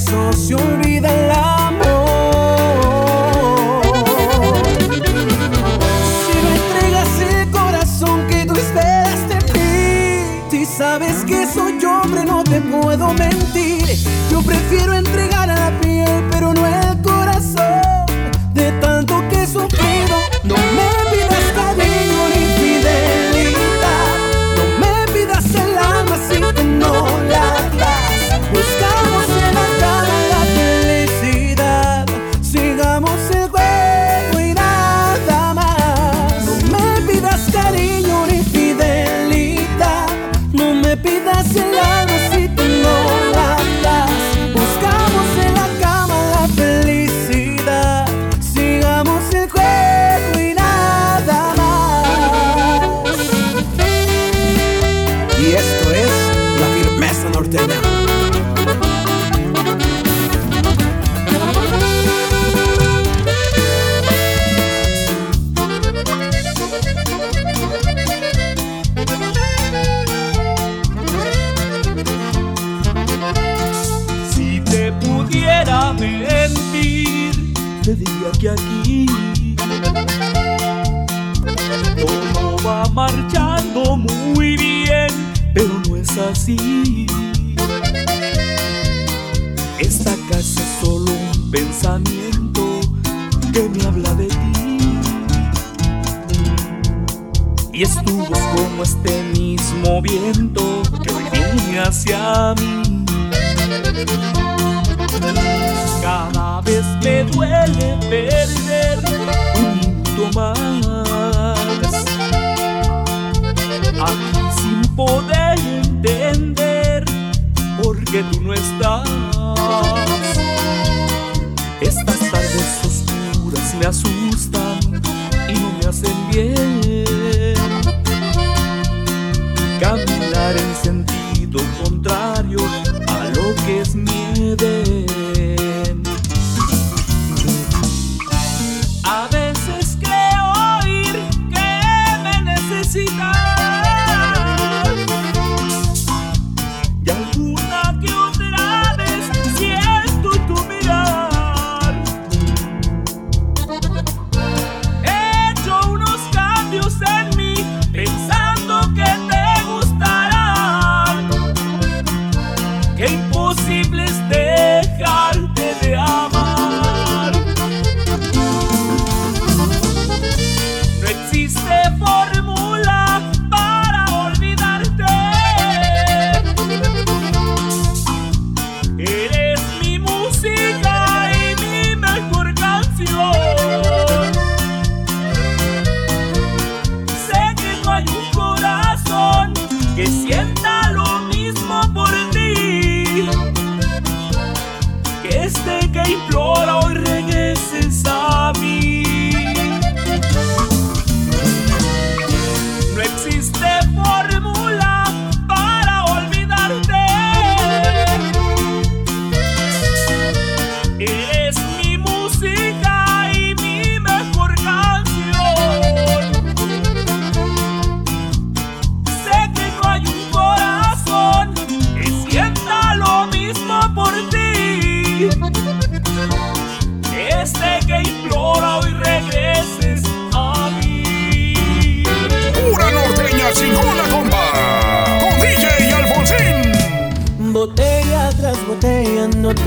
eso se olvida el amor. Si me entregas el corazón que tú esperas de mí, si sabes que soy hombre, no te puedo mentir. Yo prefiero entregar a la piel, pero no el corazón. De tanto que he Y es tu voz como este mismo viento que hoy viene hacia mí. Cada vez me duele perder un minuto más. Aquí sin poder entender por qué tú no estás. Estas tardes oscuras me asustan y no me hacen bien.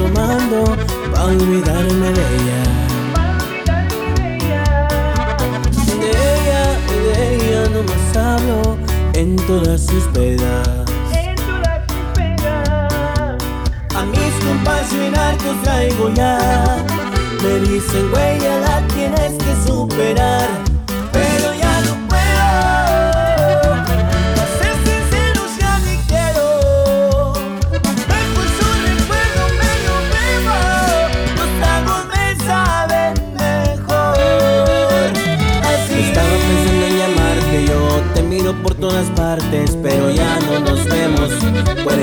Tomando pa' olvidarme de ella. De ella, de ella no más hablo en todas sus pedas. A mis compas traigo ya. Me dicen, güey, ya la tienes que superar.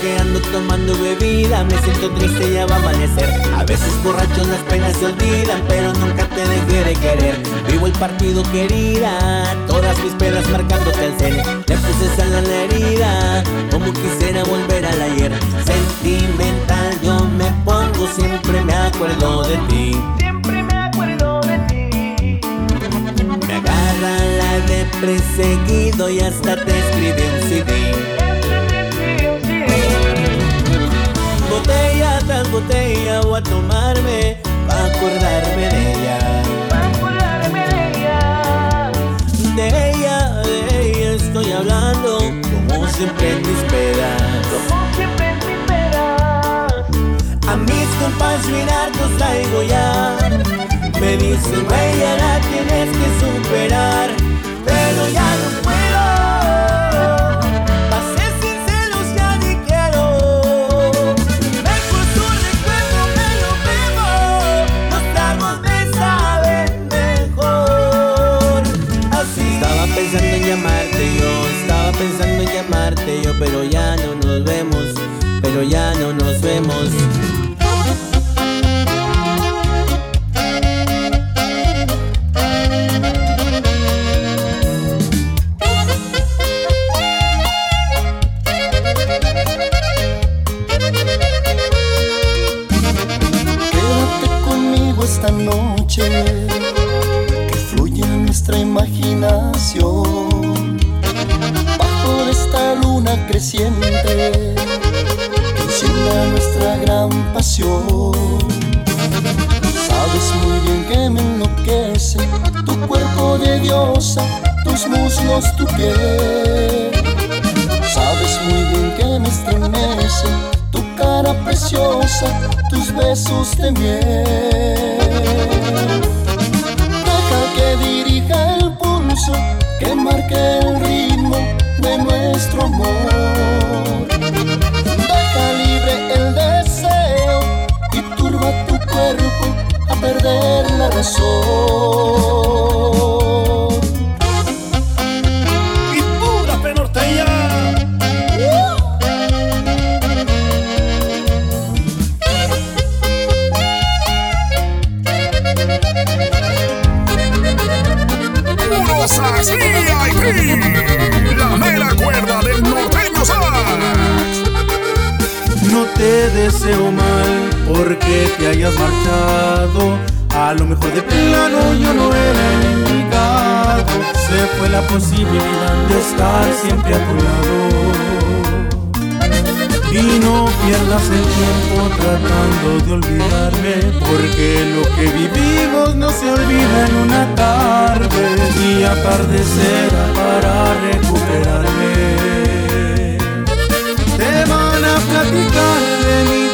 Que ando tomando bebida. Me siento triste ya va a amanecer. A veces borracho las penas se olvidan pero nunca te dejaré querer. Vivo el partido querida, todas mis penas marcándote el cel. Le puse sal a la herida, como quisiera volver al ayer. Sentimental yo me pongo, siempre me acuerdo de ti. Siempre me acuerdo de ti. Me agarra la de perseguido y hasta te escribí un CD Botella voy a tomarme Pa' acordarme de ella Para acordarme de ella. De ella, de ella estoy hablando Como siempre en mis pedas Como siempre en mi peda. A mis compas mirar los traigo ya Me dicen, ya la tienes que superar Somos Sabes muy bien que me enloquece tu cuerpo de diosa, tus muslos, tu piel. Sabes muy bien que me estremece tu cara preciosa, tus besos de miel. Deja que dirija el pulso, que marque el ritmo de nuestro amor. Deja libre el deseo y turba tu cuerpo perder la razón. y pura la mera cuerda del norteño sax. No te deseo mal porque te hayas marchado. A lo mejor de plano yo no era indicado. Se fue la posibilidad de estar siempre a tu lado. Y no pierdas el tiempo tratando de olvidarme Porque lo que vivimos no se olvida en una tarde Y atardecerá para recuperarme te van a platicar de mí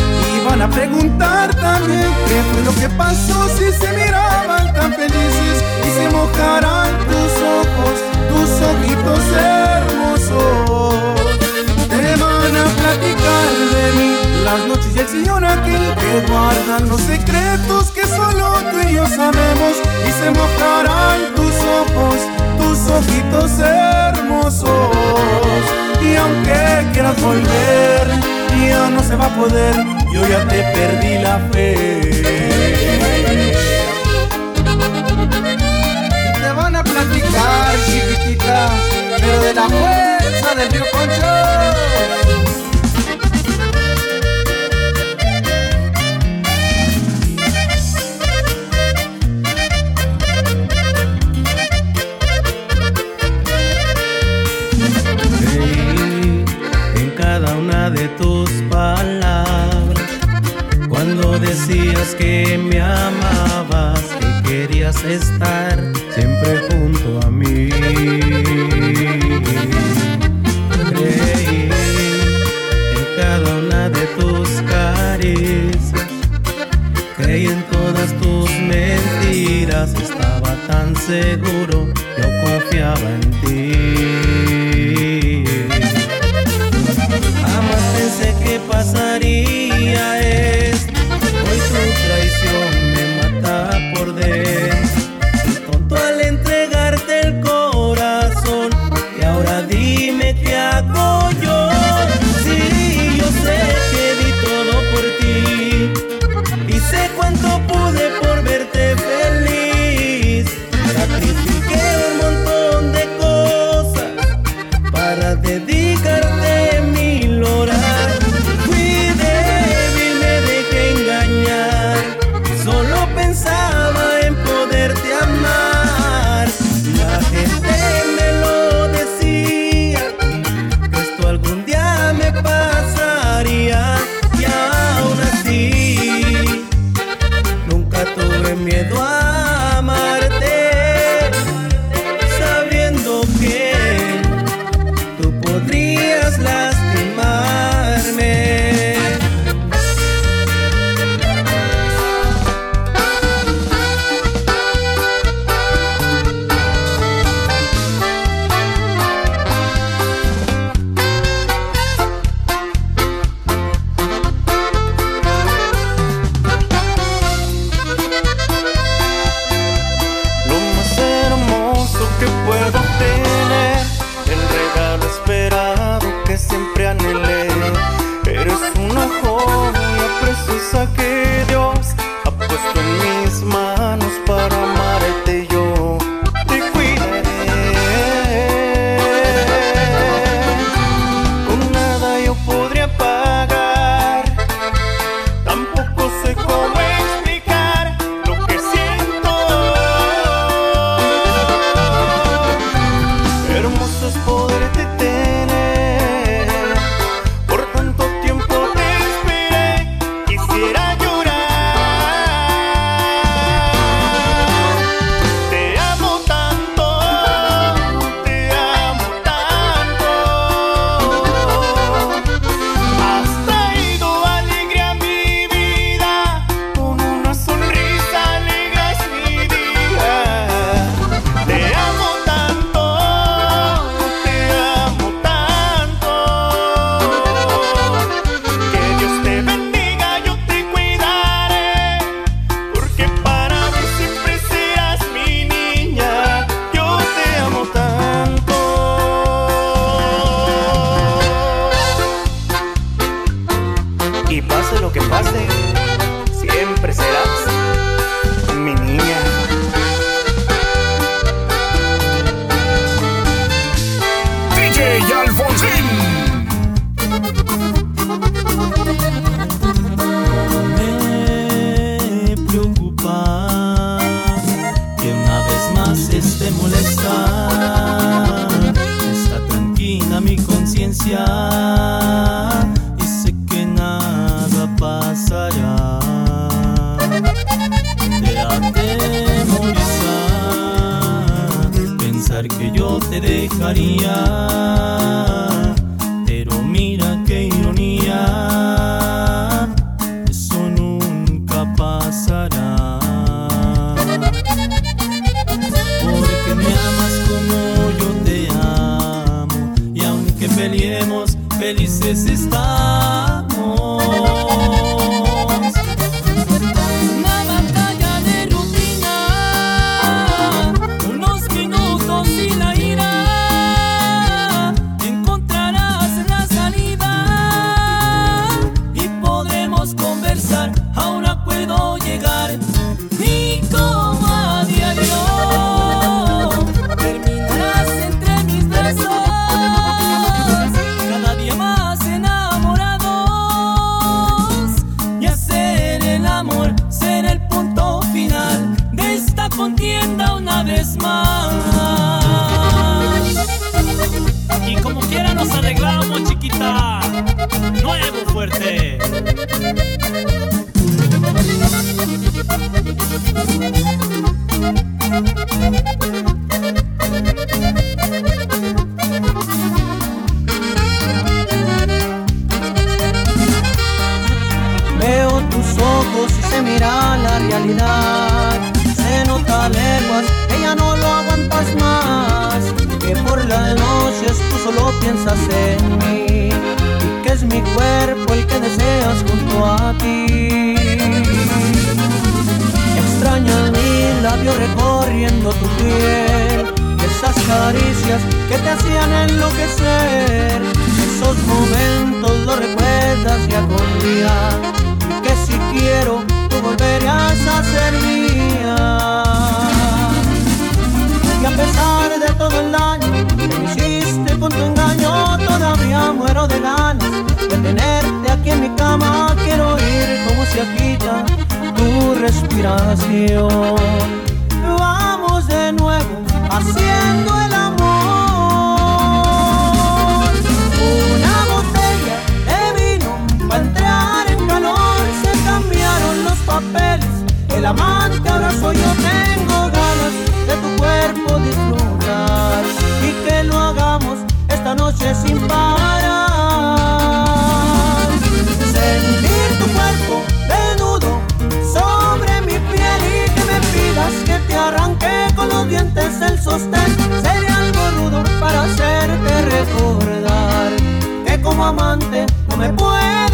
van a preguntar también qué fue lo que pasó si se miraban tan felices y se mojarán tus ojos, tus ojitos hermosos. Te van a platicar de mí las noches y el sillón aquel que guardan los secretos que solo tú y yo sabemos y se mojarán tus ojos, tus ojitos hermosos. Y aunque quieras volver, no se va a poder, yo ya te perdí la fe. Te van a platicar, chiquitita, pero de la fuerza del río estaba tan seguro, yo confiaba en ti. miedo a siempre anhelé. Eres una joya preciosa que recorriendo tu piel, esas caricias que te hacían enloquecer, esos momentos los recuerdas y con día, que si quiero tú volverías a ser mía. Y a pesar de todo el daño que me hiciste con tu engaño, todavía muero de ganas de tenerte aquí en mi cama, quiero oír cómo se agita tu respiración. sería algo rudo para hacerte recordar que como amante no me puedo